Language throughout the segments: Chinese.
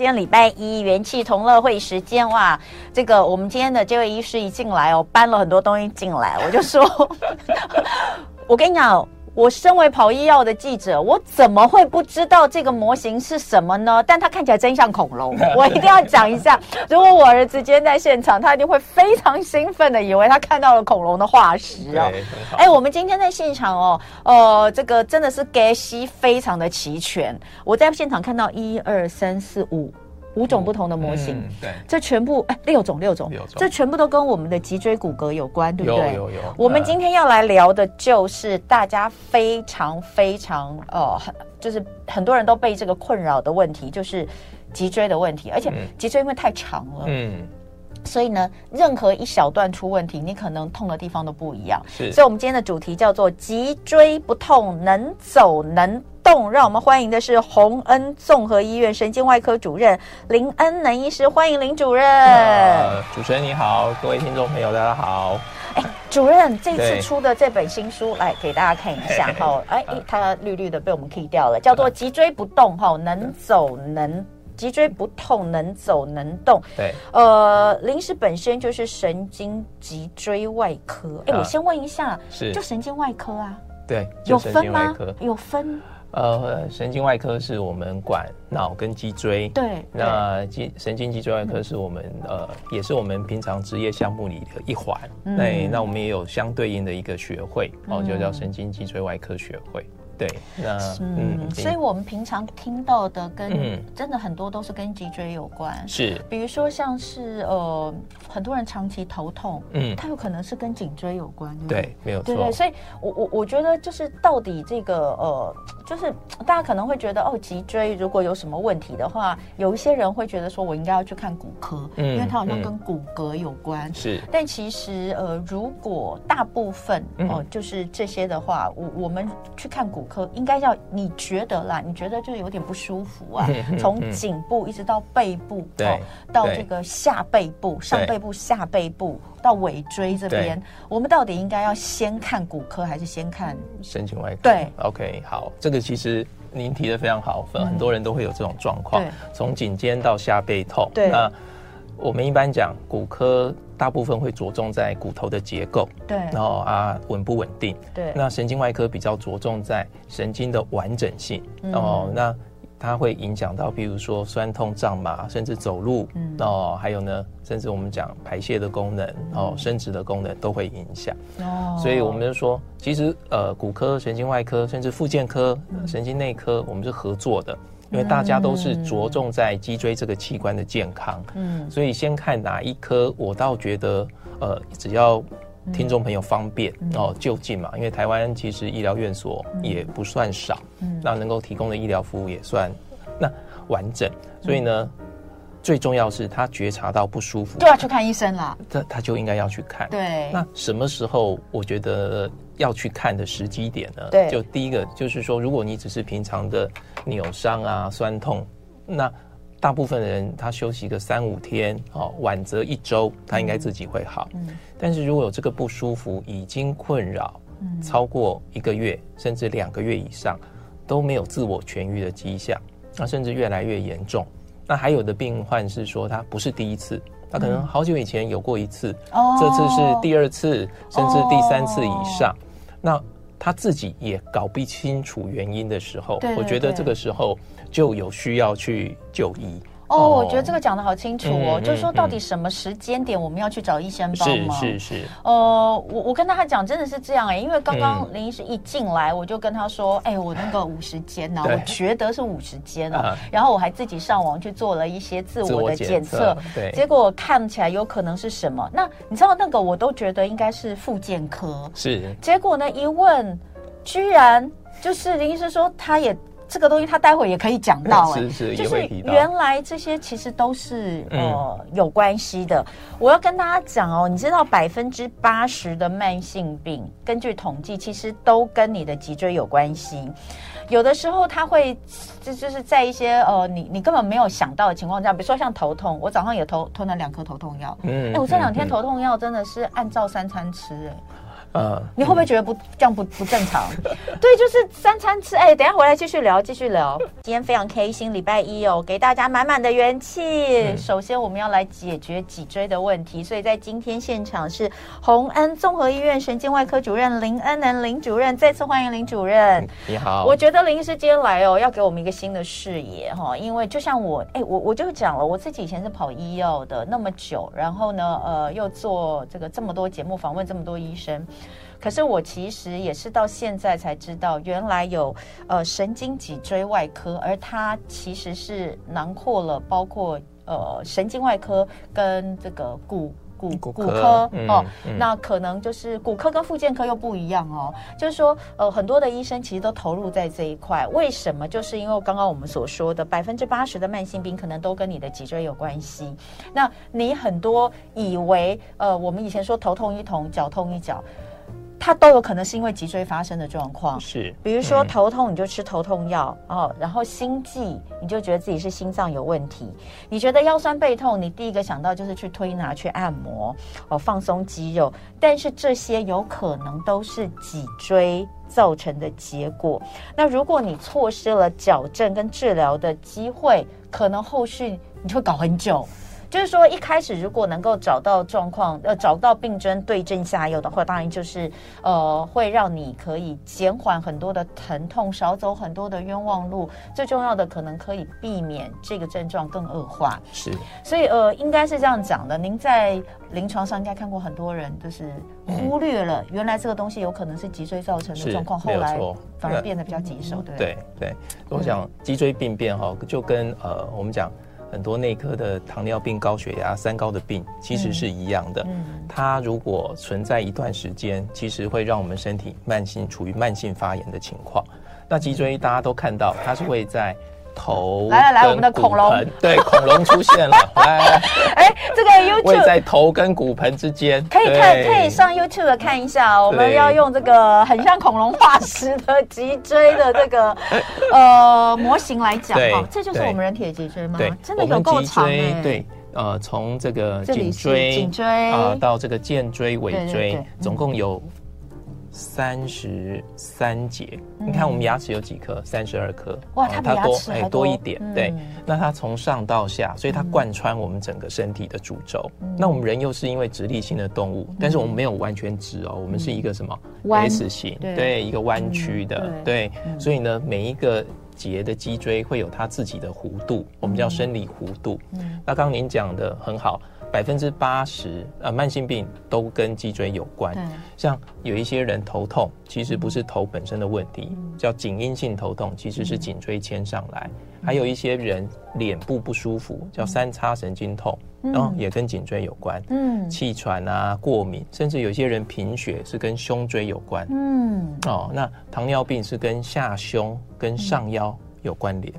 今天礼拜一元气同乐会时间哇，这个我们今天的这位医师一进来哦，搬了很多东西进来，我就说，我跟你讲。我身为跑医药的记者，我怎么会不知道这个模型是什么呢？但它看起来真像恐龙，我一定要讲一下。如果我儿子今天在现场，他一定会非常兴奋的，以为他看到了恐龙的化石哦。哎，我们今天在现场哦，呃，这个真的是给息非常的齐全。我在现场看到一二三四五。五种不同的模型，嗯、对，这全部哎，六种六种，六种，这全部都跟我们的脊椎骨骼有关，对不对？有有有。我们今天要来聊的就是大家非常非常呃，就是很多人都被这个困扰的问题，就是脊椎的问题，而且脊椎因为太长了，嗯，所以呢，任何一小段出问题，你可能痛的地方都不一样。是，所以我们今天的主题叫做脊椎不痛能走能动，让我们欢迎的是洪恩综合医院神经外科主任林恩能医师，欢迎林主任。呃，主持人你好，各位听众朋友大家好。哎，主任这次出的这本新书来给大家看一下 哈。哎，它绿绿的被我们 key 掉了，叫做脊椎不动哈，能走能脊椎不痛能走能动。对，呃，林氏本身就是神经脊椎外科。哎，我先问一下，是就神经外科啊？对，有分吗？有分。呃，神经外科是我们管脑跟脊椎，对，那脊神经脊椎外科是我们、嗯、呃，也是我们平常职业项目里的一环。那、嗯、那我们也有相对应的一个学会，哦，就叫神经脊椎外科学会。对，那嗯，嗯，所以我们平常听到的跟、嗯、真的很多都是跟脊椎有关，是，比如说像是呃，很多人长期头痛，嗯，它有可能是跟颈椎有关，对，对，没有错，对对，所以我我我觉得就是到底这个呃，就是大家可能会觉得哦，脊椎如果有什么问题的话，有一些人会觉得说我应该要去看骨科，嗯，因为它好像跟骨骼有关，嗯、是，但其实呃，如果大部分哦、呃、就是这些的话，我我们去看骨。可应该叫你觉得啦，你觉得就有点不舒服啊？从颈部一直到背部，对、哦，到这个下背部、上背部、下背部到尾椎这边，我们到底应该要先看骨科还是先看神经外科？对，OK，好，这个其实您提的非常好，很多人都会有这种状况，从颈肩到下背痛。对，那我们一般讲骨科。大部分会着重在骨头的结构，对，然后啊稳不稳定，对。那神经外科比较着重在神经的完整性，嗯、哦，那它会影响到，比如说酸痛、胀麻，甚至走路，嗯，哦，还有呢，甚至我们讲排泄的功能，哦，生殖的功能都会影响。哦，所以我们就说，其实呃，骨科、神经外科，甚至复健科、神经内科，我们是合作的。因为大家都是着重在脊椎这个器官的健康，嗯，所以先看哪一科，我倒觉得，呃，只要听众朋友方便哦，就近嘛。因为台湾其实医疗院所也不算少，嗯，那能够提供的医疗服务也算那完整，所以呢，最重要是他觉察到不舒服，就要去看医生了。他他就应该要去看，对。那什么时候我觉得？要去看的时机点呢？对，就第一个就是说，如果你只是平常的扭伤啊、酸痛，那大部分的人他休息个三五天，哦，晚则一周，他应该自己会好。嗯。但是如果有这个不舒服已经困扰，超过一个月甚至两个月以上，都没有自我痊愈的迹象，那甚至越来越严重。那还有的病患是说他不是第一次，他可能好久以前有过一次，哦，这次是第二次，甚至第三次以上。那他自己也搞不清楚原因的时候，我觉得这个时候就有需要去就医。哦，哦，我觉得这个讲的好清楚哦，嗯、就是说到底什么时间点我们要去找医生帮忙？是是是。呃，我我跟他讲真的是这样哎、欸，因为刚刚林医师一进来，我就跟他说，哎、我那个五十肩呢，我觉得是五十肩哦，然后我还自己上网去做了一些自我的检测，对，结果看起来有可能是什么？那你知道那个我都觉得应该是复健科，是。结果呢一问，居然就是林医师说他也。这个东西他待会也可以讲到哎，就是原来这些其实都是呃有关系的。我要跟大家讲哦，你知道百分之八十的慢性病，根据统计，其实都跟你的脊椎有关系。有的时候他会就就是在一些呃你你根本没有想到的情况下，比如说像头痛，我早上也头吞了两颗头痛药。嗯，哎，我这两天头痛药真的是按照三餐吃哎。嗯，你会不会觉得不这样不不正常？对，就是三餐吃。哎，等下回来继续聊，继续聊。今天非常开心，礼拜一哦，给大家满满的元气。嗯、首先，我们要来解决脊椎的问题，所以在今天现场是洪恩综合医院神经外科主任林恩能林主任，再次欢迎林主任。你好，我觉得林医师今天来哦，要给我们一个新的视野哈，因为就像我，哎，我我就讲了，我自己以前是跑医药的那么久，然后呢，呃，又做这个这么多节目访问这么多医生。可是我其实也是到现在才知道，原来有呃神经脊椎外科，而它其实是囊括了包括呃神经外科跟这个骨骨骨科哦。那可能就是骨科跟复健科又不一样哦。就是说呃很多的医生其实都投入在这一块，为什么？就是因为刚刚我们所说的百分之八十的慢性病可能都跟你的脊椎有关系。那你很多以为呃我们以前说头痛医头，脚痛医脚。它都有可能是因为脊椎发生的状况，是，比如说头痛你就吃头痛药哦，然后心悸你就觉得自己是心脏有问题，你觉得腰酸背痛，你第一个想到就是去推拿去按摩哦，放松肌肉，但是这些有可能都是脊椎造成的结果。那如果你错失了矫正跟治疗的机会，可能后续你就会搞很久。就是说，一开始如果能够找到状况，呃，找到病症，对症下药的话，当然就是，呃，会让你可以减缓很多的疼痛，少走很多的冤枉路。最重要的，可能可以避免这个症状更恶化。是，所以呃，应该是这样讲的。您在临床上应该看过很多人，就是忽略了原来这个东西有可能是脊椎造成的状况，后来反而变得比较棘手，对对对。我想脊椎病变哈，就跟呃，我们讲。很多内科的糖尿病、高血压、三高的病其实是一样的。嗯，它如果存在一段时间，其实会让我们身体慢性处于慢性发炎的情况。那脊椎大家都看到，它是会在。头来来来，我们的恐龙 对恐龙出现了，来，哎，这个 YouTube 位在头跟骨盆之间，可以看，可以上 YouTube 看一下。我们要用这个很像恐龙化石的脊椎的这个 呃模型来讲哈，这就是我们人体的脊椎吗？对，真的有够长哎。对，呃，从这个颈椎、颈椎啊到这个肩椎、尾椎，总共有。三十三节，你看我们牙齿有几颗？三十二颗。哇，它多哎多一点。对，那它从上到下，所以它贯穿我们整个身体的主轴。那我们人又是因为直立性的动物，但是我们没有完全直哦，我们是一个什么 S 型？对，一个弯曲的。对，所以呢，每一个节的脊椎会有它自己的弧度，我们叫生理弧度。那刚刚您讲的很好。百分之八十呃，慢性病都跟脊椎有关。像有一些人头痛，其实不是头本身的问题，嗯、叫颈因性头痛，其实是颈椎牵上来。嗯、还有一些人脸部不舒服，叫三叉神经痛，然后、也跟颈椎有关。嗯，气喘啊，过敏，甚至有些人贫血是跟胸椎有关。嗯，哦，那糖尿病是跟下胸跟上腰有关联。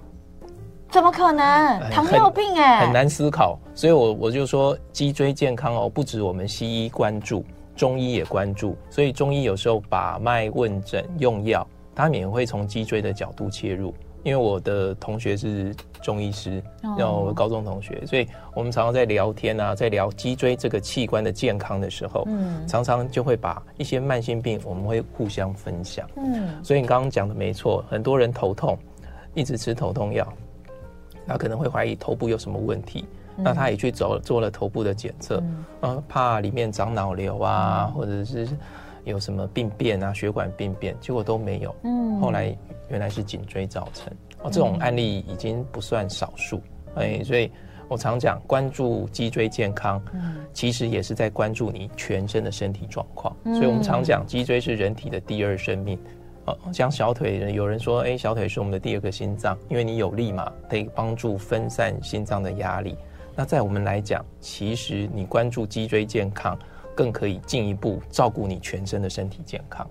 怎么可能？糖尿病哎、欸，很难思考。所以我我就说，脊椎健康哦，不止我们西医关注，中医也关注。所以中医有时候把脉问诊用药，他们也会从脊椎的角度切入。因为我的同学是中医师，然后我高中同学，所以我们常常在聊天啊，在聊脊椎这个器官的健康的时候，嗯，常常就会把一些慢性病，我们会互相分享。嗯，所以你刚刚讲的没错，很多人头痛，一直吃头痛药。他可能会怀疑头部有什么问题，嗯、那他也去走做了头部的检测，嗯、啊，怕里面长脑瘤啊，嗯、或者是有什么病变啊，血管病变，结果都没有。嗯，后来原来是颈椎造成。哦，这种案例已经不算少数。嗯、哎，所以我常讲，关注脊椎健康，嗯、其实也是在关注你全身的身体状况。嗯、所以我们常讲，脊椎是人体的第二生命。哦，像小腿，有人说，哎，小腿是我们的第二个心脏，因为你有力嘛，可以帮助分散心脏的压力。那在我们来讲，其实你关注脊椎健康，更可以进一步照顾你全身的身体健康。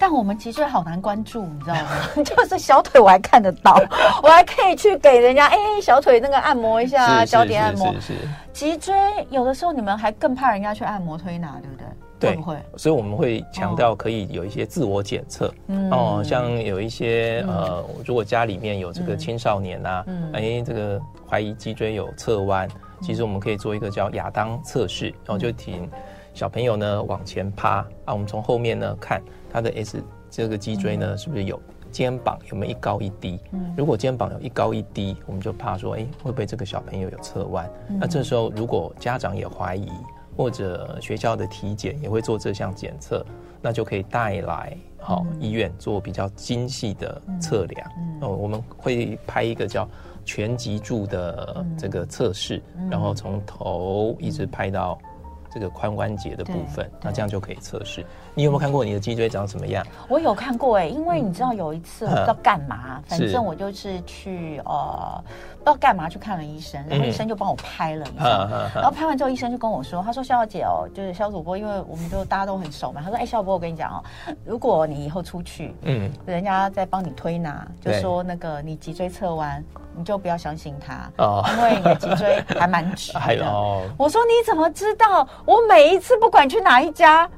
但我们脊椎好难关注，你知道吗？就是小腿我还看得到，我还可以去给人家哎小腿那个按摩一下，脚底按摩。是是，是，是。脊椎有的时候你们还更怕人家去按摩推拿，对不对？对，所以我们会强调可以有一些自我检测。哦，像有一些呃，如果家里面有这个青少年呐，哎，这个怀疑脊椎有侧弯，其实我们可以做一个叫亚当测试，然后就请小朋友呢往前趴啊，我们从后面呢看他的 S 这个脊椎呢是不是有肩膀有没有一高一低？嗯，如果肩膀有一高一低，我们就怕说，哎，会不会这个小朋友有侧弯？那这时候如果家长也怀疑，或者学校的体检也会做这项检测，那就可以带来好医院做比较精细的测量。哦，我们会拍一个叫全脊柱的这个测试，然后从头一直拍到。这个髋关节的部分，那这样就可以测试。你有没有看过你的脊椎长什么样？我有看过哎、欸，因为你知道有一次我不知道干嘛，反正我就是去呃不知道干嘛去看了医生，然后医生就帮我拍了一下，然后拍完之后医生就跟我说，他说肖小姐哦，就是肖主播，因为我们就大家都很熟嘛，他说哎肖主播我跟你讲哦，如果你以后出去，嗯，人家在帮你推拿，就说那个你脊椎侧弯。你就不要相信他哦，因为你的脊椎还蛮直的。我说你怎么知道？我每一次不管去哪一家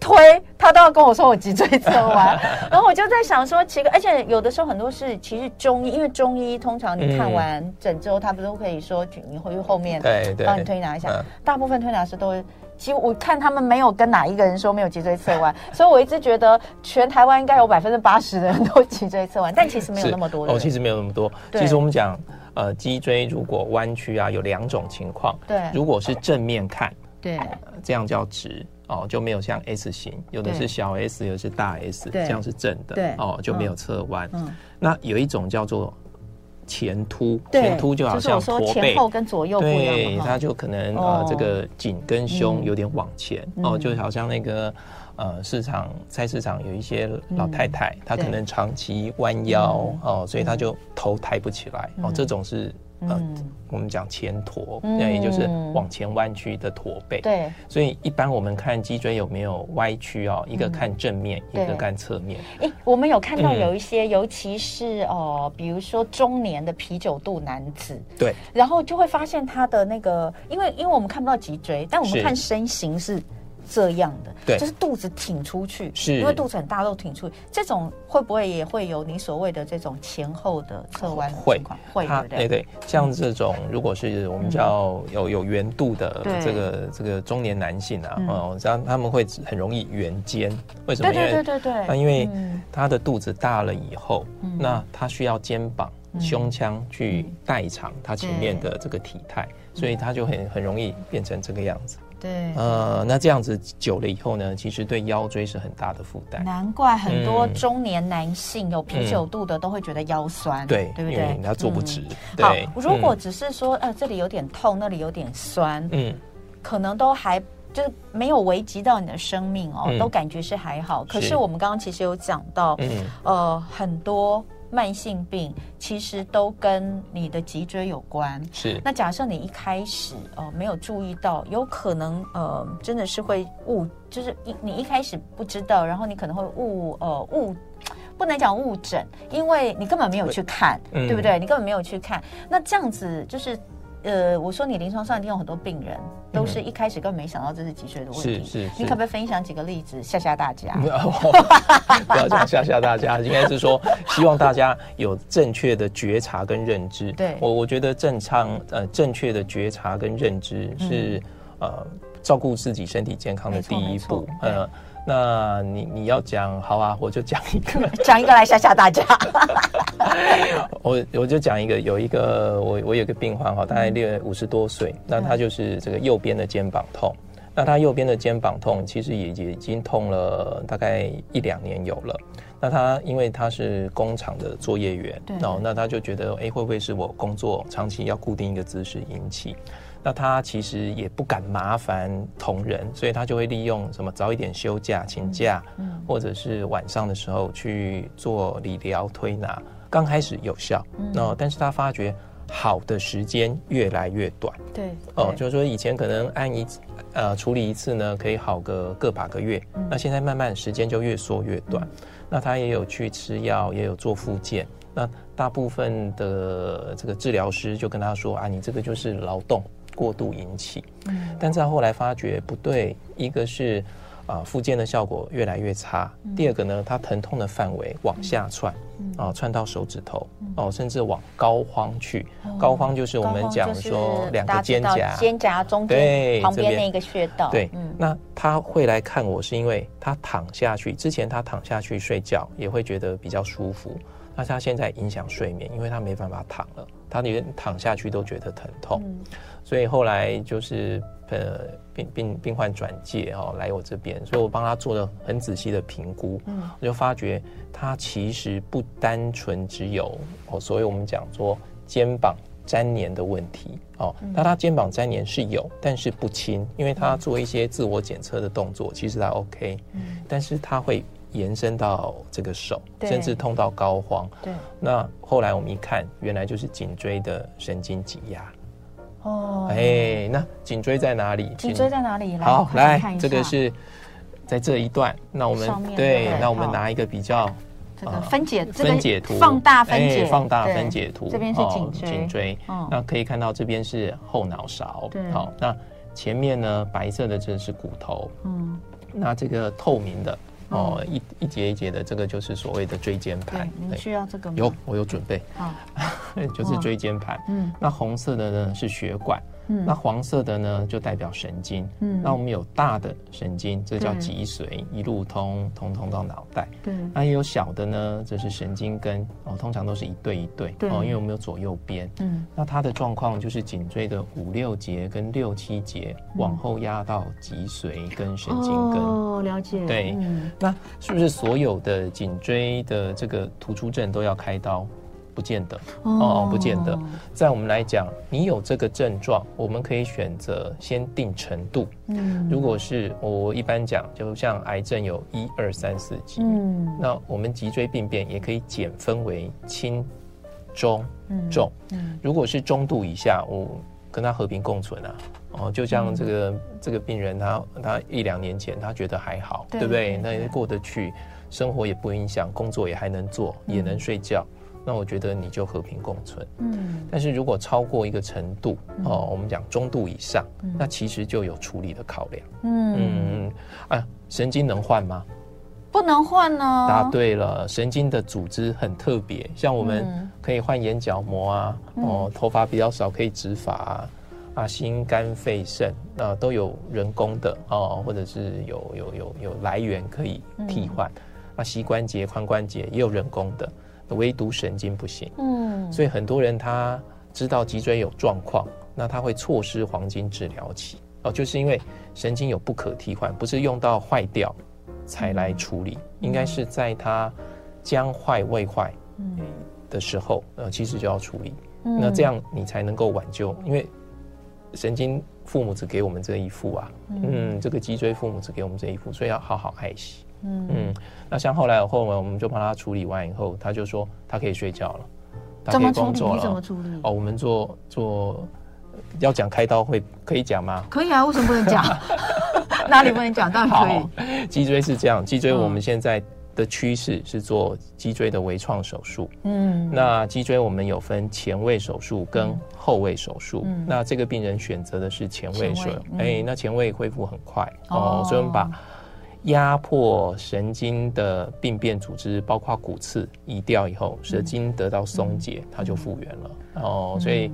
推，他都要跟我说我脊椎侧弯。然后我就在想说奇怪，而且有的时候很多是其实中医，因为中医通常你看完诊之后，他不都可以说你回去后面对帮你推拿一下。大部分推拿师都。其实我看他们没有跟哪一个人说没有脊椎侧弯，所以我一直觉得全台湾应该有百分之八十的人都脊椎侧弯，但其实没有那么多的。哦，其实没有那么多。其实我们讲，呃，脊椎如果弯曲啊，有两种情况。对。如果是正面看，对，这样叫直哦，就没有像 S 型，有的是小 S，有的是大 S，这样是正的。对。哦，就没有侧弯。嗯。那有一种叫做。前凸，前凸就好像驼背，就是、前后跟左右不一样，对，它就可能、哦、呃，这个颈跟胸有点往前、嗯、哦，就好像那个呃，市场菜市场有一些老太太，她、嗯、可能长期弯腰、嗯、哦，所以她就头抬不起来、嗯、哦，这种是。呃、嗯，我们讲前驼，那、嗯、也就是往前弯曲的驼背。对，所以一般我们看脊椎有没有歪曲哦，一个看正面，嗯、一个看侧面。哎、欸，我们有看到有一些，嗯、尤其是哦、呃，比如说中年的啤酒肚男子，对，然后就会发现他的那个，因为因为我们看不到脊椎，但我们看身形是。这样的，对，就是肚子挺出去，是因为肚子很大，都挺出去。这种会不会也会有你所谓的这种前后的侧弯？会，会，对不对？对对，像这种，如果是我们叫有有圆肚的这个这个中年男性啊，哦，这样他们会很容易圆肩。为什么？对对对对对。那因为他的肚子大了以后，那他需要肩膀、胸腔去代偿他前面的这个体态，所以他就很很容易变成这个样子。对，呃，那这样子久了以后呢，其实对腰椎是很大的负担。难怪很多中年男性有啤酒肚的都会觉得腰酸，对，对不对？他坐不直。好，如果只是说，呃，这里有点痛，那里有点酸，嗯，可能都还就是没有危及到你的生命哦，都感觉是还好。可是我们刚刚其实有讲到，嗯，呃，很多。慢性病其实都跟你的脊椎有关。是。那假设你一开始呃没有注意到，有可能呃真的是会误，就是一你一开始不知道，然后你可能会误呃误，不能讲误诊，因为你根本没有去看，对，对不对？你根本没有去看。那这样子就是。呃，我说你临床上一定有很多病人，都是一开始根本没想到这是脊椎的问题。是是，是，你可不可以分享几个例子吓吓大家？不要讲吓吓大家，应该是说希望大家有正确的觉察跟认知。对，我我觉得正常呃正确的觉察跟认知是、嗯、呃照顾自己身体健康的第一步。呃。那你你要讲好啊，我就讲一个，讲一个来吓吓大家。我我就讲一个，有一个我我有个病患哈，大概六五十多岁，那他就是这个右边的肩膀痛。那他右边的肩膀痛，其实也也已经痛了大概一两年有了。那他因为他是工厂的作业员，然后那他就觉得，哎，会不会是我工作长期要固定一个姿势引起？那他其实也不敢麻烦同仁，所以他就会利用什么早一点休假请假，嗯，或者是晚上的时候去做理疗推拿。刚开始有效，那但是他发觉好的时间越来越短。对，哦，就是说以前可能按一次呃处理一次呢，可以好个个把个月，那现在慢慢时间就越缩越短。那他也有去吃药，也有做复健。那大部分的这个治疗师就跟他说啊，你这个就是劳动过度引起，嗯，但是他后来发觉不对，一个是，啊，复健的效果越来越差。第二个呢，它疼痛的范围往下窜，啊，窜到手指头，哦，甚至往高肓去。高肓就是我们讲说两个肩胛，肩胛中间对旁边那个穴道。对，那他会来看我是因为他躺下去之前，他躺下去睡觉也会觉得比较舒服。那他现在影响睡眠，因为他没办法躺了，他连躺下去都觉得疼痛，所以后来就是呃。病病病患转介哦，来我这边，所以我帮他做了很仔细的评估，嗯，我就发觉他其实不单纯只有哦，所以我们讲说肩膀粘连的问题哦，那他肩膀粘连是有，但是不轻，因为他做一些自我检测的动作，其实他 OK，嗯，但是他会延伸到这个手，甚至痛到膏肓，对，那后来我们一看，原来就是颈椎的神经挤压。哦，哎，那颈椎在哪里？颈椎在哪里？好，来，这个是在这一段。那我们对，那我们拿一个比较这个分解分解图，放大分解，放大分解图。这边是颈椎，颈椎。那可以看到这边是后脑勺。好，那前面呢，白色的这是骨头。嗯，那这个透明的。哦，一一节一节的，这个就是所谓的椎间盘。你需要这个吗？有，我有准备。好，就是椎间盘。嗯，那红色的呢是血管。嗯，那黄色的呢，就代表神经。嗯，那我们有大的神经，这叫脊髓，一路通通通到脑袋。对，那也有小的呢，这是神经根。哦，通常都是一对一对。对，哦，因为我们有左右边。嗯，那它的状况就是颈椎的五六节跟六七节往后压到脊髓跟神经根。哦，了解。对，那是不是所有的颈椎的这个突出症都要开刀？不见得哦，不见得。在我们来讲，你有这个症状，我们可以选择先定程度。嗯，如果是我一般讲，就像癌症有一二三四级，嗯，那我们脊椎病变也可以减分为轻、中、重。嗯，如果是中度以下，我跟他和平共存啊。哦，就像这个这个病人，他他一两年前他觉得还好，对不对？那也过得去，生活也不影响，工作也还能做，也能睡觉。那我觉得你就和平共存，嗯，但是如果超过一个程度，哦，我们讲中度以上，那其实就有处理的考量，嗯。嗯，啊，神经能换吗？不能换呢。答对了，神经的组织很特别，像我们可以换眼角膜啊，哦，头发比较少可以植发啊，啊，心肝肺肾啊都有人工的哦，或者是有有有有来源可以替换，啊，膝关节、髋关节也有人工的。唯独神经不行，嗯，所以很多人他知道脊椎有状况，那他会错失黄金治疗期。哦，就是因为神经有不可替换，不是用到坏掉才来处理，嗯、应该是在他将坏未坏的时候，呃，其实就要处理，嗯、那这样你才能够挽救，因为神经父母只给我们这一副啊，嗯，嗯，这个脊椎父母只给我们这一副，所以要好好爱惜。嗯嗯，那像后来后来我们就帮他处理完以后，他就说他可以睡觉了，他可以工作了。怎么处理？哦，我们做做要讲开刀会可以讲吗？可以啊，为什么不能讲？哪里不能讲？当然可以。脊椎是这样，脊椎我们现在的趋势是做脊椎的微创手术。嗯，那脊椎我们有分前位手术跟后位手术。嗯，那这个病人选择的是前位手术。哎，那前位恢复很快哦，所以我们把。压迫神经的病变组织，包括骨刺移掉以后，神经得到松解，它就复原了。哦，所以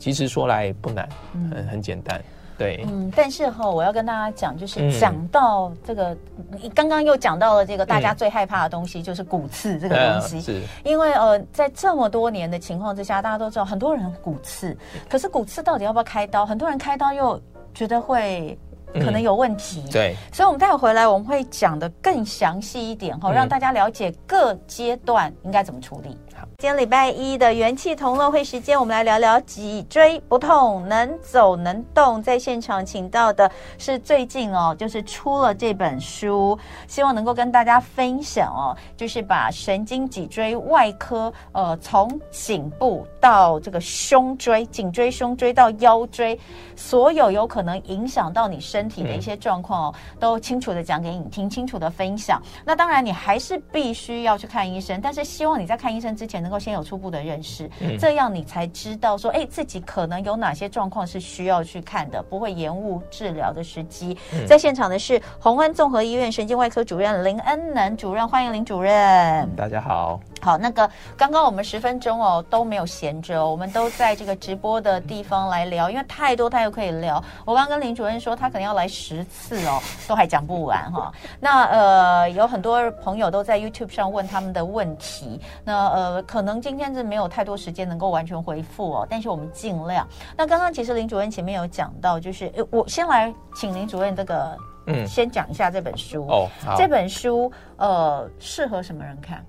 其实说来不难，很很简单。对，嗯，但是哈，我要跟大家讲，就是讲到这个，你刚刚又讲到了这个大家最害怕的东西，就是骨刺这个东西。是，因为呃，在这么多年的情况之下，大家都知道很多人骨刺，可是骨刺到底要不要开刀？很多人开刀又觉得会。可能有问题，嗯、对，所以，我们待会回来，我们会讲的更详细一点哈，让大家了解各阶段应该怎么处理。今天礼拜一的元气同乐会时间，我们来聊聊脊椎不痛能走能动。在现场请到的是最近哦，就是出了这本书，希望能够跟大家分享哦，就是把神经脊椎外科，呃，从颈部到这个胸椎、颈椎、胸椎到腰椎，所有有可能影响到你身。体的一些状况哦，都清楚的讲给你听，清楚的分享。那当然，你还是必须要去看医生，但是希望你在看医生之前，能够先有初步的认识，这样你才知道说，哎，自己可能有哪些状况是需要去看的，不会延误治疗的时机。在现场的是红安综合医院神经外科主任林恩能主任，欢迎林主任。大家好。好，那个刚刚我们十分钟哦都没有闲着，我们都在这个直播的地方来聊，因为太多太多可以聊。我刚刚跟林主任说，他可能要来十次哦，都还讲不完哈。那呃，有很多朋友都在 YouTube 上问他们的问题，那呃，可能今天是没有太多时间能够完全回复哦，但是我们尽量。那刚刚其实林主任前面有讲到，就是我先来请林主任这个，嗯，先讲一下这本书哦，这本书呃适合什么人看？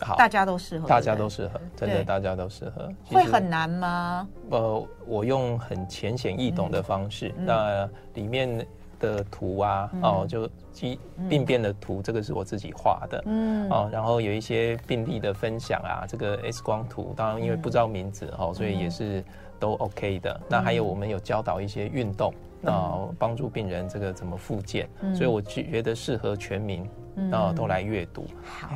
好，大家都适合，大家都适合，真的大家都适合。会很难吗？呃，我用很浅显易懂的方式，嗯、那里面的图啊，嗯、哦，就疾病变的图，这个是我自己画的，嗯，哦，然后有一些病例的分享啊，这个 X 光图，当然因为不知道名字哦，所以也是都 OK 的。嗯、那还有我们有教导一些运动，啊，帮助病人这个怎么复健，嗯、所以我觉得适合全民。哦，都来阅读。好，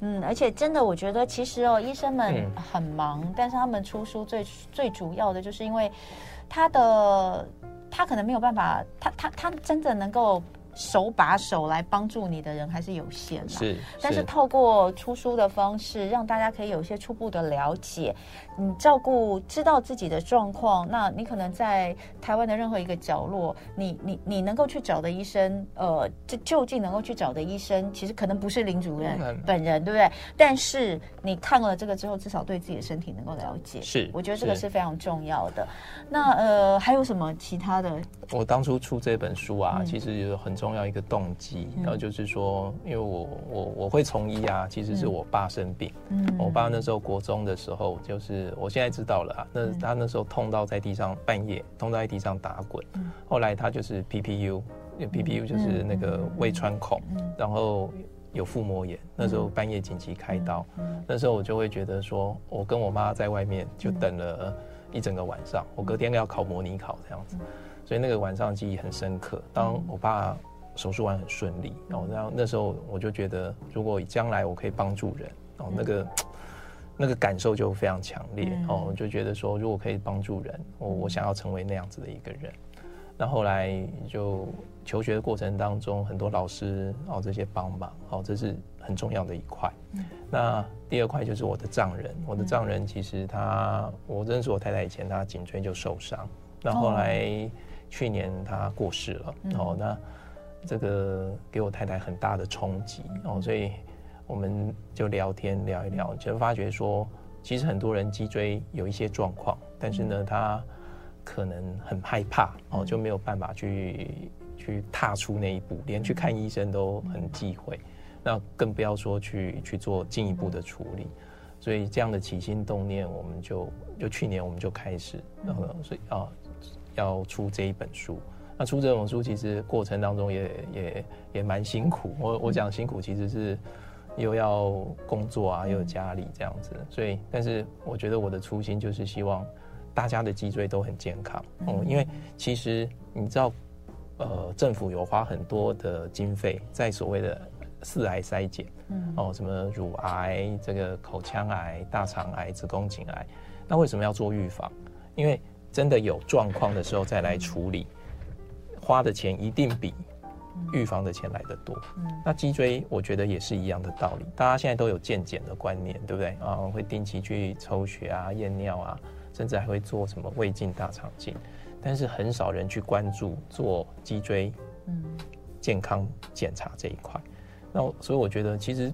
嗯，而且真的，我觉得其实哦，医生们很忙，嗯、但是他们出书最最主要的就是因为他的他可能没有办法，他他他真的能够。手把手来帮助你的人还是有限的，是。但是透过出书的方式，让大家可以有一些初步的了解，你照顾知道自己的状况，那你可能在台湾的任何一个角落，你你你能够去找的医生，呃，这就近能够去找的医生，其实可能不是林主任本人，对不对？但是你看了这个之后，至少对自己的身体能够了解，是。我觉得这个是非常重要的。那呃，还有什么其他的？我当初出这本书啊，嗯、其实有很重。重要一个动机，然后就是说，因为我我我会从医啊，其实是我爸生病。嗯，我爸那时候国中的时候，就是我现在知道了啊，那他那时候痛到在地上半夜痛到在地上打滚。后来他就是 PPU，PPU 就是那个胃穿孔，然后有腹膜炎。那时候半夜紧急开刀，那时候我就会觉得说，我跟我妈在外面就等了一整个晚上，我隔天要考模拟考这样子，所以那个晚上记忆很深刻。当我爸。手术完很顺利，然后然后那时候我就觉得，如果将来我可以帮助人，哦，那个 那个感受就非常强烈，哦，我就觉得说，如果可以帮助人，我我想要成为那样子的一个人。那后来就求学的过程当中，很多老师哦这些帮忙，哦，这是很重要的一块。那第二块就是我的丈人，我的丈人其实他，我认识我太太以前，他颈椎就受伤，那后来去年他过世了，哦，那。这个给我太太很大的冲击哦，所以我们就聊天聊一聊，就发觉说，其实很多人脊椎有一些状况，但是呢，他可能很害怕哦，就没有办法去去踏出那一步，连去看医生都很忌讳，那更不要说去去做进一步的处理。所以这样的起心动念，我们就就去年我们就开始，然后所以啊要出这一本书。那出这本书其实过程当中也也也蛮辛苦。我我讲辛苦其实是又要工作啊，又有家里这样子。所以，但是我觉得我的初心就是希望大家的脊椎都很健康。嗯，因为其实你知道，呃，政府有花很多的经费在所谓的四癌筛检，嗯，哦，什么乳癌、这个口腔癌、大肠癌、子宫颈癌。那为什么要做预防？因为真的有状况的时候再来处理。花的钱一定比预防的钱来得多。嗯，那脊椎我觉得也是一样的道理。大家现在都有健检的观念，对不对啊？会定期去抽血啊、验尿啊，甚至还会做什么胃镜、大肠镜，但是很少人去关注做脊椎嗯健康检查这一块。那所以我觉得其实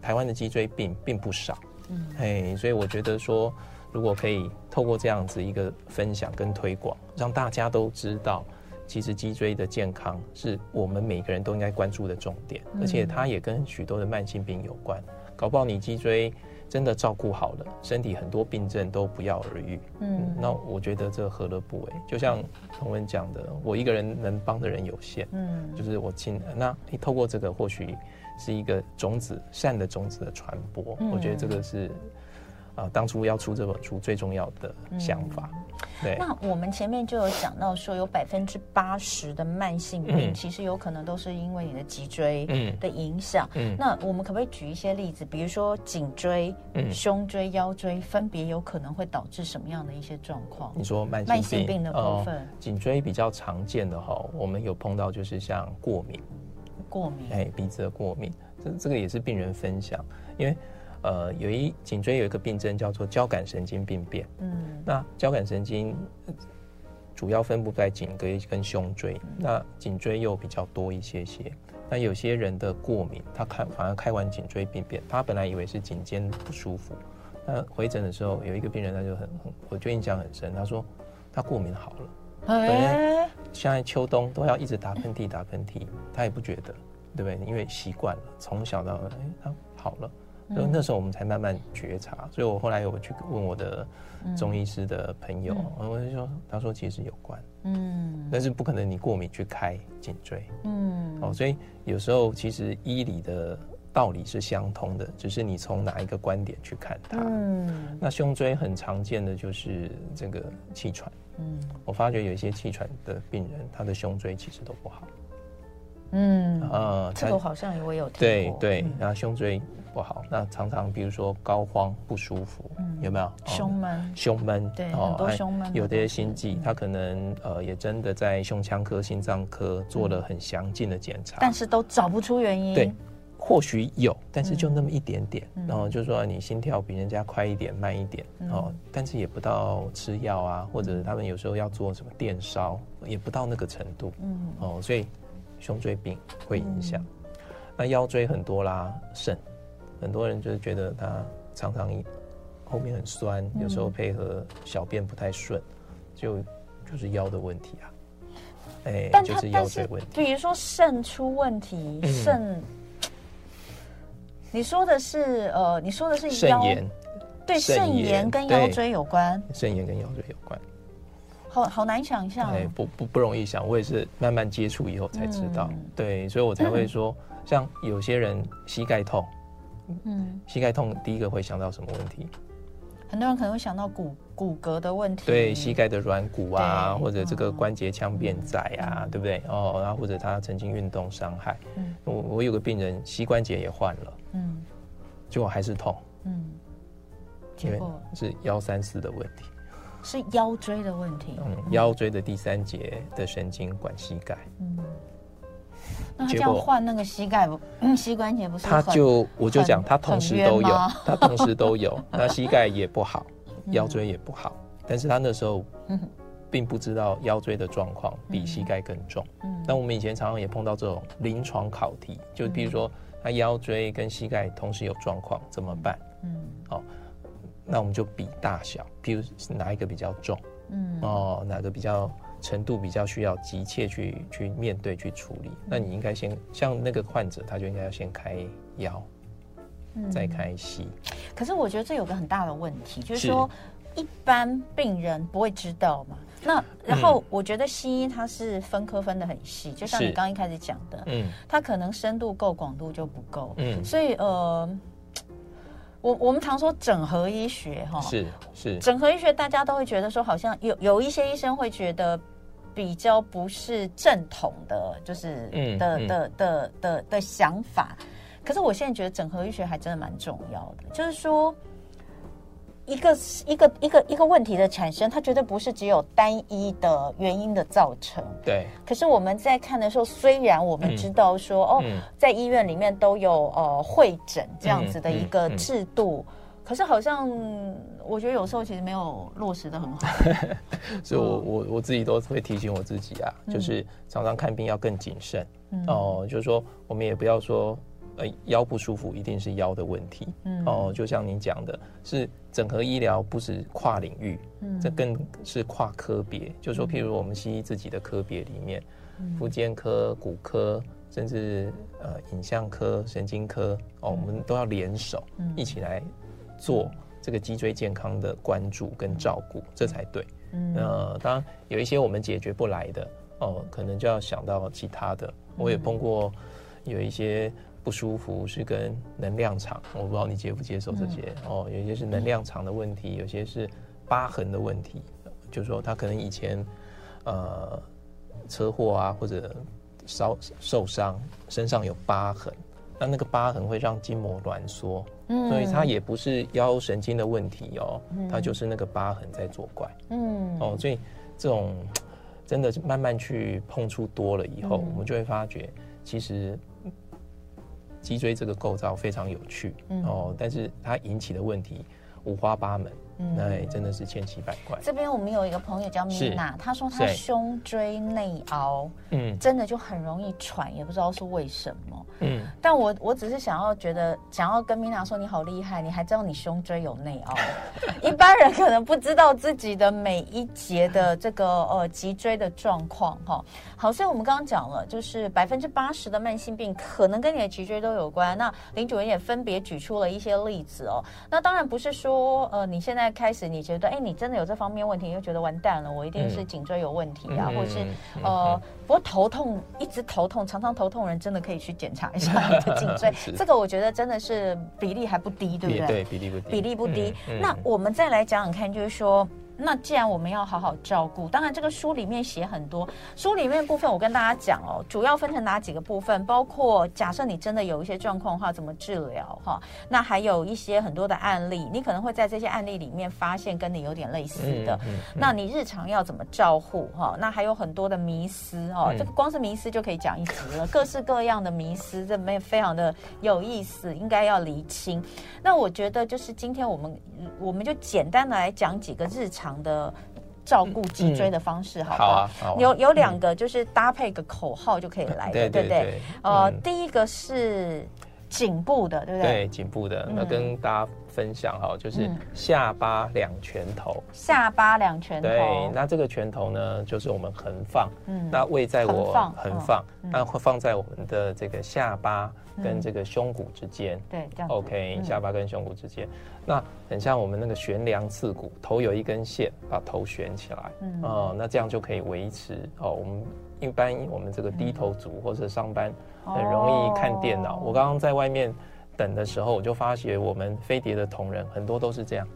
台湾的脊椎病并不少。嗯，哎，所以我觉得说，如果可以透过这样子一个分享跟推广，让大家都知道。其实脊椎的健康是我们每个人都应该关注的重点，而且它也跟许多的慢性病有关。搞不好你脊椎真的照顾好了，身体很多病症都不药而愈。嗯，那我觉得这何乐不为？就像同文讲的，我一个人能帮的人有限。嗯，就是我亲，那你透过这个，或许是一个种子，善的种子的传播。我觉得这个是啊，当初要出这本书最重要的想法。嗯、对，那我们前面就有讲到说，有百分之八十的慢性病，嗯、其实有可能都是因为你的脊椎的影响。嗯，那我们可不可以举一些例子，比如说颈椎、嗯、胸椎、腰椎，分别有可能会导致什么样的一些状况？你说慢性病，慢性病的部分，颈椎比较常见的哈，我们有碰到就是像过敏，过敏，哎，鼻子的过敏，这这个也是病人分享，因为。呃，有一颈椎有一个病症叫做交感神经病变。嗯，那交感神经主要分布在颈椎跟胸椎，嗯、那颈椎又比较多一些些。那有些人的过敏，他看反而开完颈椎病变，他本来以为是颈肩不舒服，那回诊的时候有一个病人他就很很，我觉得印象很深，他说他过敏好了，本来现在秋冬都要一直打喷嚏打喷嚏，他也不觉得，对不对？因为习惯了，从小到大，哎，他好了。所以那时候我们才慢慢觉察，所以我后来有去问我的中医师的朋友，嗯、我就说，他说其实有关，嗯，但是不可能你过敏去开颈椎，嗯，哦，所以有时候其实医理的道理是相通的，只是你从哪一个观点去看它。嗯，那胸椎很常见的就是这个气喘，嗯，我发觉有一些气喘的病人，他的胸椎其实都不好，嗯，啊，这个好像我有听过，对对，然后胸椎。不好，那常常比如说高肓不舒服，嗯、有没有胸闷？胸闷，对，哦、很多胸闷。有的心悸，他可能呃也真的在胸腔科、心脏科做了很详尽的检查，但是都找不出原因。对，或许有，但是就那么一点点。嗯、然后就说你心跳比人家快一点、慢一点，哦，嗯、但是也不到吃药啊，或者他们有时候要做什么电烧，也不到那个程度。嗯，哦，所以胸椎病会影响。嗯、那腰椎很多啦，肾。很多人就是觉得他常常后面很酸，有时候配合小便不太顺，就就是腰的问题啊。哎，就是腰椎问题。比如说肾出问题，肾，你说的是呃，你说的是肾炎，对，肾炎跟腰椎有关。肾炎跟腰椎有关，好好难想象。哎，不不不容易想，我也是慢慢接触以后才知道。对，所以我才会说，像有些人膝盖痛。嗯，膝盖痛第一个会想到什么问题？很多人可能会想到骨骨骼的问题，对，膝盖的软骨啊，或者这个关节腔变窄啊，对不对？哦，然后或者他曾经运动伤害，嗯，我我有个病人膝关节也换了，嗯，结果还是痛，嗯，结果。是幺三四的问题，是腰椎的问题，嗯，腰椎的第三节的神经管膝盖，嗯。那他这样换那个膝盖不？嗯，膝关节不是？他就我就讲，他同时都有，他同时都有，那膝盖也不好，腰椎也不好。但是他那时候并不知道腰椎的状况比膝盖更重。嗯，那我们以前常常也碰到这种临床考题，就比如说他腰椎跟膝盖同时有状况怎么办？嗯，好，那我们就比大小，比如哪一个比较重？嗯，哦，哪个比较？程度比较需要急切去去面对去处理，那你应该先像那个患者，他就应该要先开腰，嗯、再开膝。可是我觉得这有个很大的问题，就是说一般病人不会知道嘛。那然后我觉得西医它是分科分的很细，就像你刚刚一开始讲的，嗯，它可能深度够，广度就不够，嗯，所以呃，我我们常说整合医学哈，是是整合医学，大家都会觉得说好像有有一些医生会觉得。比较不是正统的，就是的的的的的，的想法。可是我现在觉得整合医学还真的蛮重要的，就是说一个一个一个一个问题的产生，它绝对不是只有单一的原因的造成。对。可是我们在看的时候，虽然我们知道说哦，在医院里面都有呃会诊这样子的一个制度。可是好像我觉得有时候其实没有落实的很好，所以我我我自己都会提醒我自己啊，就是常常看病要更谨慎哦，就是说我们也不要说呃腰不舒服一定是腰的问题嗯哦，就像您讲的，是整合医疗不是跨领域，嗯这更是跨科别，就是说譬如我们西医自己的科别里面，复健科、骨科，甚至呃影像科、神经科哦，我们都要联手一起来。做这个脊椎健康的关注跟照顾，这才对。嗯，呃，当然有一些我们解决不来的，哦，可能就要想到其他的。我也碰过有一些不舒服是跟能量场，我不知道你接不接受这些、嗯、哦。有些是能量场的问题，有些是疤痕的问题，就是说他可能以前呃车祸啊或者烧受伤，身上有疤痕，那那个疤痕会让筋膜挛缩，嗯，所以它也不是腰神经的问题哦，它就是那个疤痕在作怪，嗯，哦，所以这种真的是慢慢去碰触多了以后，嗯、我们就会发觉其实。脊椎这个构造非常有趣，嗯、哦，但是它引起的问题五花八门。那也真的是千奇百怪。这边我们有一个朋友叫米娜，她说她胸椎内凹，嗯，真的就很容易喘，也不知道是为什么。嗯，但我我只是想要觉得，想要跟米娜说你好厉害，你还知道你胸椎有内凹。一般人可能不知道自己的每一节的这个呃脊椎的状况哈。好，所以我们刚刚讲了，就是百分之八十的慢性病可能跟你的脊椎都有关。那林主任也分别举出了一些例子哦。那当然不是说呃你现在。开始你觉得哎，你真的有这方面问题，你就觉得完蛋了，我一定是颈椎有问题啊，嗯、或者是呃，不过头痛一直头痛，常常头痛人真的可以去检查一下 你的颈椎，这个我觉得真的是比例还不低，对不对？对，比例不低，比例不低。那我们再来讲讲看，就是说。那既然我们要好好照顾，当然这个书里面写很多，书里面部分我跟大家讲哦，主要分成哪几个部分？包括假设你真的有一些状况的话，怎么治疗哈？那还有一些很多的案例，你可能会在这些案例里面发现跟你有点类似的。嗯嗯嗯、那你日常要怎么照护哈？那还有很多的迷思哦，嗯、这个光是迷思就可以讲一集了，各式各样的迷思，这没非常的有意思，应该要厘清。那我觉得就是今天我们我们就简单的来讲几个日常。长的照顾脊椎的方式，好不好？有有两个，就是搭配个口号就可以来的，对不对？呃，第一个是颈部的，对不对？对，颈部的。那跟大家分享哈，就是下巴两拳头，下巴两拳头。对，那这个拳头呢，就是我们横放，嗯，那位在我横放，那会放在我们的这个下巴。跟这个胸骨之间，对，这样 OK，下巴跟胸骨之间，那很像我们那个悬梁刺骨，头有一根线把头悬起来，嗯，哦，那这样就可以维持哦。我们一般我们这个低头族或者上班很容易看电脑。我刚刚在外面等的时候，我就发觉我们飞碟的同仁很多都是这样，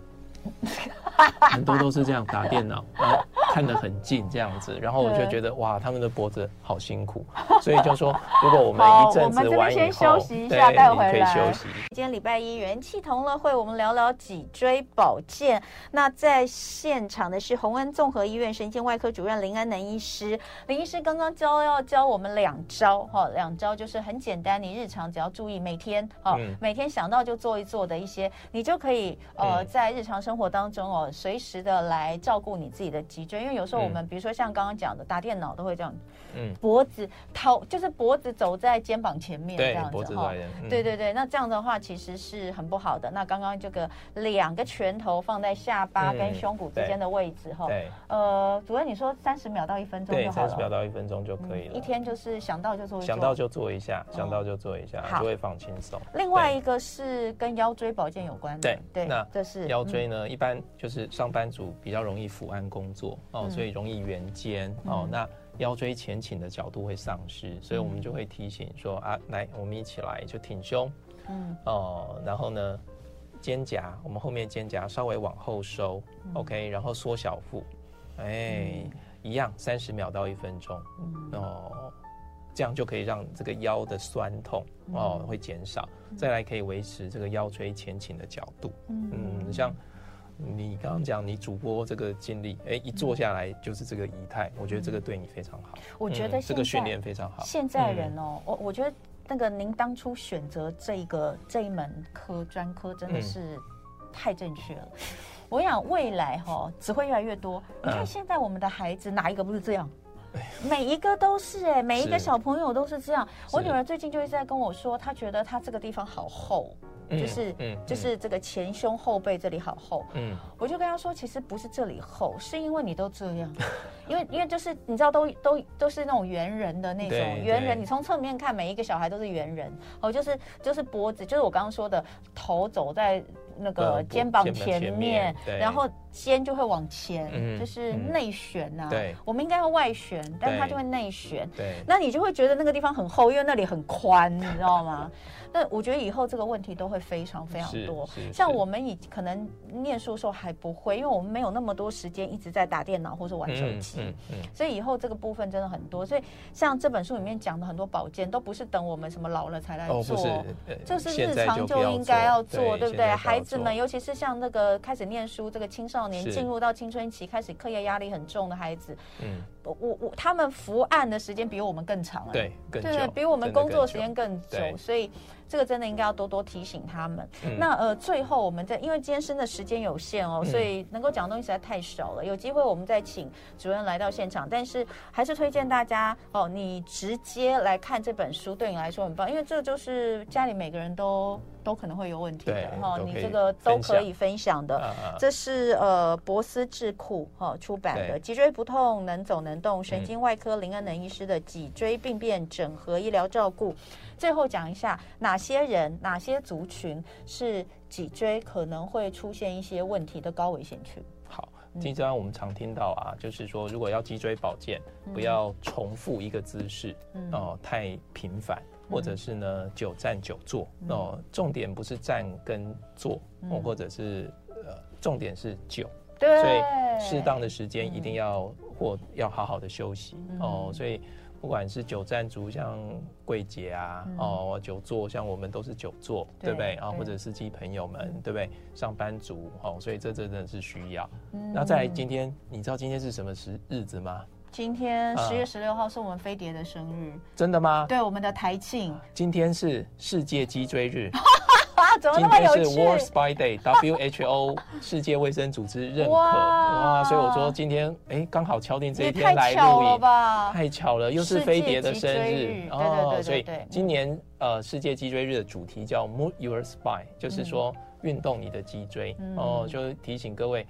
很多都是这样打电脑。看得很近这样子，然后我就觉得哇，他们的脖子好辛苦，所以就说，如果我们一阵子玩以后，先休息一下，待会儿可以休息。今天礼拜一元气同乐会，我们聊聊脊椎保健。那在现场的是弘恩综合医院神经外科主任林安能医师。林医师刚刚教要教我们两招哈，两招就是很简单，你日常只要注意每天哦，每天想到就做一做的一些，你就可以呃在日常生活当中哦，随时的来照顾你自己的脊椎。因为有时候我们，比如说像刚刚讲的打电脑，都会这样，嗯，脖子头就是脖子走在肩膀前面这样子哈，对对对，那这样的话其实是很不好的。那刚刚这个两个拳头放在下巴跟胸骨之间的位置哈，对，呃，主任你说三十秒到一分钟就好了，三十秒到一分钟就可以了。一天就是想到就做，想到就做一下，想到就做一下，就会放轻松。另外一个是跟腰椎保健有关的，对对，那这是腰椎呢，一般就是上班族比较容易伏案工作。哦，所以容易圆肩哦，那腰椎前倾的角度会丧失，所以我们就会提醒说啊，来，我们一起来就挺胸，嗯。哦，然后呢，肩胛我们后面肩胛稍微往后收，OK，然后缩小腹，哎，一样三十秒到一分钟，哦，这样就可以让这个腰的酸痛哦会减少，再来可以维持这个腰椎前倾的角度，嗯，像。你刚刚讲你主播这个经历，哎，一坐下来就是这个仪态，我觉得这个对你非常好。我觉得这个训练非常好。现在人哦，我我觉得那个您当初选择这个这一门科专科真的是太正确了。我想未来哈只会越来越多。你看现在我们的孩子哪一个不是这样？每一个都是哎，每一个小朋友都是这样。我女儿最近就一直在跟我说，她觉得她这个地方好厚。就是，嗯，就是这个前胸后背这里好厚，嗯，我就跟他说，其实不是这里厚，是因为你都这样，因为因为就是你知道都都都是那种圆人的那种圆人，你从侧面看每一个小孩都是圆人，哦，就是就是脖子，就是我刚刚说的头走在那个肩膀前面，然后肩就会往前，就是内旋呐。对，我们应该要外旋，但是它就会内旋。对，那你就会觉得那个地方很厚，因为那里很宽，你知道吗？那我觉得以后这个问题都会非常非常多。像我们以可能念书的时候还不会，因为我们没有那么多时间一直在打电脑或者玩手机，所以以后这个部分真的很多。所以像这本书里面讲的很多保健，都不是等我们什么老了才来做，就是日常就应该要做，对不对？孩子们，尤其是像那个开始念书，这个青少年进入到青春期，开始课业压力很重的孩子，嗯，我我他们伏案的时间比我们更长，对，对，比我们工作时间更久，所以。这个真的应该要多多提醒他们。嗯、那呃，最后我们在因为今天生的时间有限哦，嗯、所以能够讲的东西实在太少了。有机会我们再请主任来到现场，但是还是推荐大家哦，你直接来看这本书，对你来说很棒，因为这就是家里每个人都都可能会有问题的哈。你这个都可以分享的。享这是呃博思智库哈出版的《脊椎不痛能走能动》，神经外科林恩能医师的脊椎病变整合医疗照顾。最后讲一下哪些人、哪些族群是脊椎可能会出现一些问题的高危险群。好，经常我们常听到啊，就是说如果要脊椎保健，不要重复一个姿势哦，太频繁，或者是呢久站久坐哦，重点不是站跟坐，或者是呃，重点是久。对，所以适当的时间一定要或要好好的休息哦，所以。不管是久站族，像桂姐啊，嗯、哦，久坐，像我们都是久坐，对，对不对啊？或者司机朋友们，对不对？上班族，哦，所以这真的是需要。嗯、那再来，今天你知道今天是什么时日子吗？今天十月十六号是我们飞碟的生日。真的吗？对，我们的台庆。今天是世界脊椎日。怎么那么有趣？今天是 World Spine Day，WHO 世界卫生组织认可。哇，所以我说今天哎，刚好敲定这一天来录影。吧，太巧了，又是飞碟的生日。哦，所以今年呃世界脊椎日的主题叫 Move Your Spine，就是说运动你的脊椎。哦，就提醒各位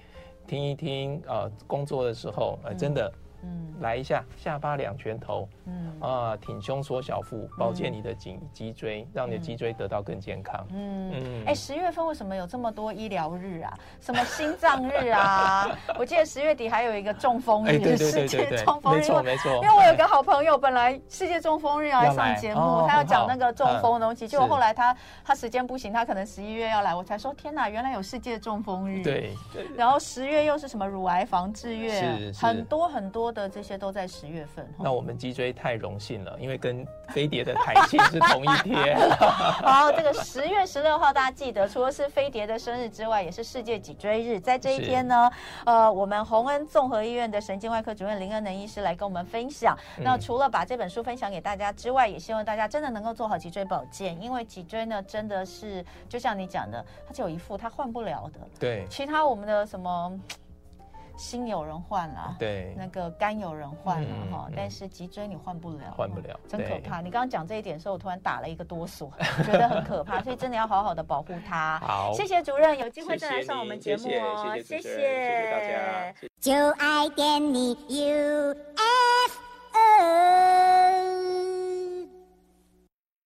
听一听呃工作的时候呃真的。嗯，来一下下巴两拳头，嗯啊，挺胸缩小腹，保健你的颈脊椎，让你的脊椎得到更健康。嗯嗯，哎，十月份为什么有这么多医疗日啊？什么心脏日啊？我记得十月底还有一个中风日，世界中风日，没错没错。因为我有个好朋友，本来世界中风日要来上节目，他要讲那个中风的东西，结果后来他他时间不行，他可能十一月要来，我才说天哪，原来有世界中风日。对，然后十月又是什么乳癌防治月，很多很多。的这些都在十月份。那我们脊椎太荣幸了，因为跟飞碟的台庆是同一天。好，这个十月十六号大家记得，除了是飞碟的生日之外，也是世界脊椎日。在这一天呢，呃，我们洪恩综合医院的神经外科主任林恩能医师来跟我们分享。嗯、那除了把这本书分享给大家之外，也希望大家真的能够做好脊椎保健，因为脊椎呢，真的是就像你讲的，它只有一副，它换不了的。对，其他我们的什么？心有人换了，对，那个肝有人换了哈，但是脊椎你换不了，换不了，真可怕。你刚刚讲这一点的时候，我突然打了一个哆嗦，觉得很可怕，所以真的要好好的保护它。好，谢谢主任，有机会再来上我们节目哦，谢谢，谢谢大家，就爱点你 UFO。